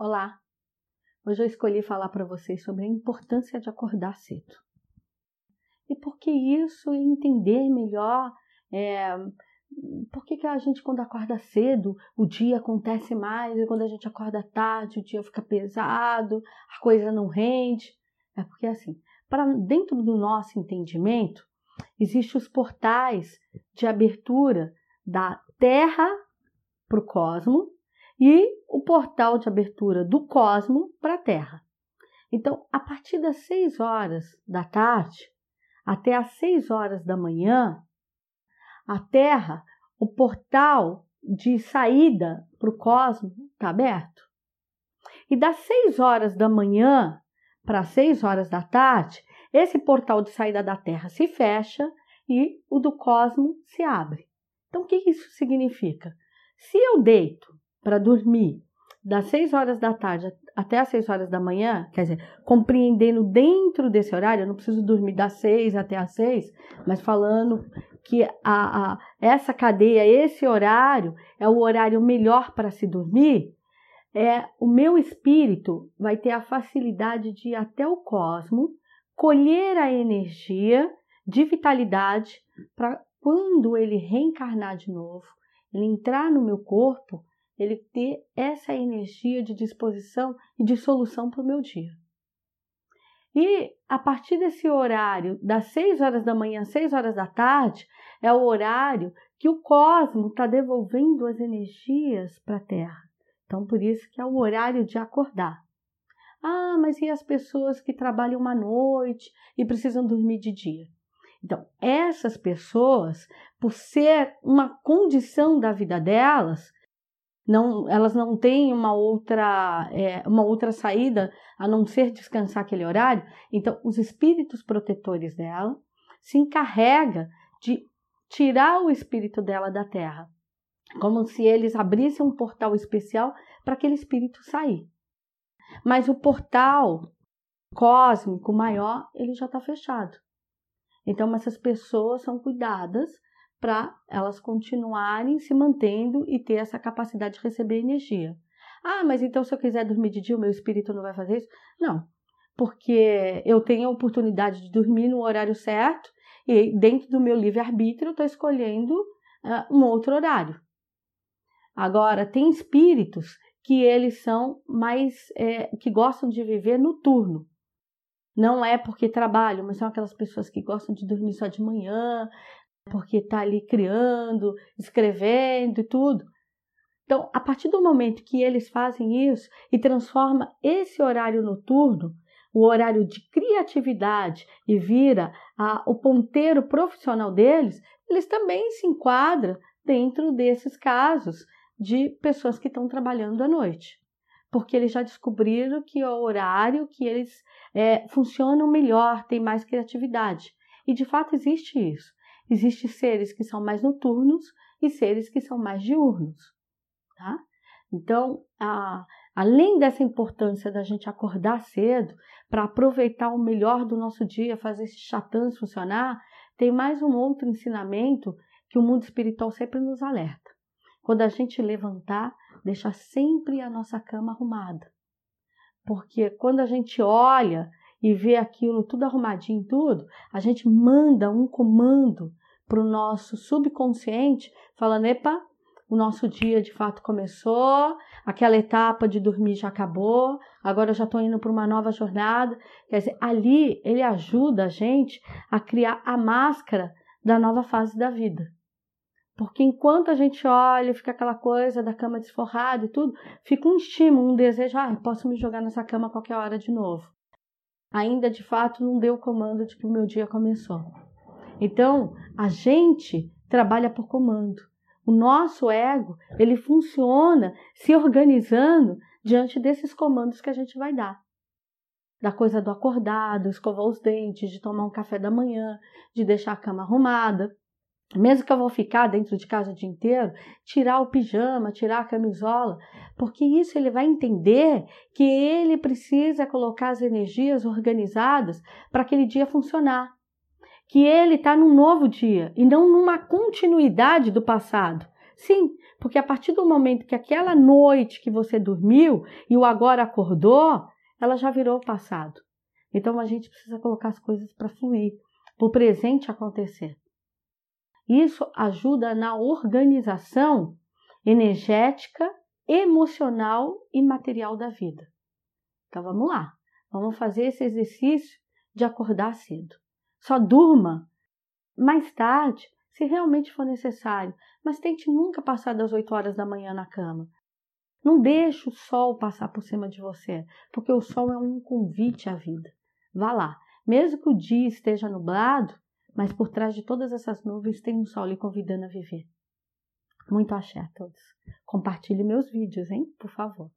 Olá! Hoje eu escolhi falar para vocês sobre a importância de acordar cedo. E por que isso e entender melhor é, por que, que a gente, quando acorda cedo, o dia acontece mais, e quando a gente acorda tarde, o dia fica pesado, a coisa não rende. É porque, assim, para dentro do nosso entendimento, existem os portais de abertura da Terra para o cosmo e o portal de abertura do cosmo para a Terra. Então, a partir das 6 horas da tarde até as 6 horas da manhã, a Terra, o portal de saída para o cosmo está aberto. E das 6 horas da manhã para as 6 horas da tarde, esse portal de saída da Terra se fecha e o do cosmo se abre. Então, o que isso significa? Se eu deito para dormir. Das 6 horas da tarde até as 6 horas da manhã, quer dizer, compreendendo dentro desse horário, eu não preciso dormir das 6 até as 6, mas falando que a, a, essa cadeia, esse horário, é o horário melhor para se dormir, é o meu espírito vai ter a facilidade de ir até o cosmo, colher a energia de vitalidade para quando ele reencarnar de novo, ele entrar no meu corpo, ele ter essa energia de disposição e de solução para o meu dia. E a partir desse horário, das 6 horas da manhã às 6 horas da tarde, é o horário que o cosmo está devolvendo as energias para a Terra. Então, por isso que é o horário de acordar. Ah, mas e as pessoas que trabalham uma noite e precisam dormir de dia? Então, essas pessoas, por ser uma condição da vida delas, não, elas não têm uma outra, é, uma outra saída a não ser descansar aquele horário. Então, os espíritos protetores dela se encarrega de tirar o espírito dela da Terra, como se eles abrissem um portal especial para aquele espírito sair. Mas o portal cósmico maior ele já está fechado. Então, essas pessoas são cuidadas para elas continuarem se mantendo e ter essa capacidade de receber energia. Ah, mas então se eu quiser dormir de dia, o meu espírito não vai fazer isso? Não, porque eu tenho a oportunidade de dormir no horário certo e dentro do meu livre-arbítrio eu estou escolhendo uh, um outro horário. Agora, tem espíritos que eles são mais, é, que gostam de viver noturno. Não é porque trabalham, mas são aquelas pessoas que gostam de dormir só de manhã, porque está ali criando, escrevendo e tudo. Então, a partir do momento que eles fazem isso e transforma esse horário noturno, o horário de criatividade e vira a, o ponteiro profissional deles, eles também se enquadram dentro desses casos de pessoas que estão trabalhando à noite, porque eles já descobriram que é o horário que eles é, funcionam melhor, tem mais criatividade. E de fato existe isso. Existem seres que são mais noturnos e seres que são mais diurnos, tá? Então, a, além dessa importância da gente acordar cedo para aproveitar o melhor do nosso dia, fazer esse chatãs funcionar, tem mais um outro ensinamento que o mundo espiritual sempre nos alerta. Quando a gente levantar, deixar sempre a nossa cama arrumada. Porque quando a gente olha e vê aquilo tudo arrumadinho, tudo, a gente manda um comando para o nosso subconsciente, falando: epa, o nosso dia de fato começou, aquela etapa de dormir já acabou, agora eu já estou indo para uma nova jornada. Quer dizer, ali ele ajuda a gente a criar a máscara da nova fase da vida. Porque enquanto a gente olha, fica aquela coisa da cama desforrada e tudo, fica um estímulo, um desejo, ah, posso me jogar nessa cama a qualquer hora de novo. Ainda de fato não deu o comando de que o meu dia começou. Então, a gente trabalha por comando. O nosso ego, ele funciona se organizando diante desses comandos que a gente vai dar. Da coisa do acordado, escovar os dentes, de tomar um café da manhã, de deixar a cama arrumada. Mesmo que eu vou ficar dentro de casa o dia inteiro, tirar o pijama, tirar a camisola, porque isso ele vai entender que ele precisa colocar as energias organizadas para aquele dia funcionar que ele está num novo dia e não numa continuidade do passado. Sim, porque a partir do momento que aquela noite que você dormiu e o agora acordou, ela já virou passado. Então a gente precisa colocar as coisas para fluir, para o presente acontecer. Isso ajuda na organização energética, emocional e material da vida. Então vamos lá, vamos fazer esse exercício de acordar cedo. Só durma mais tarde, se realmente for necessário, mas tente nunca passar das 8 horas da manhã na cama. Não deixe o sol passar por cima de você, porque o sol é um convite à vida. Vá lá. Mesmo que o dia esteja nublado, mas por trás de todas essas nuvens tem um sol lhe convidando a viver. Muito axé a todos. Compartilhe meus vídeos, hein? Por favor.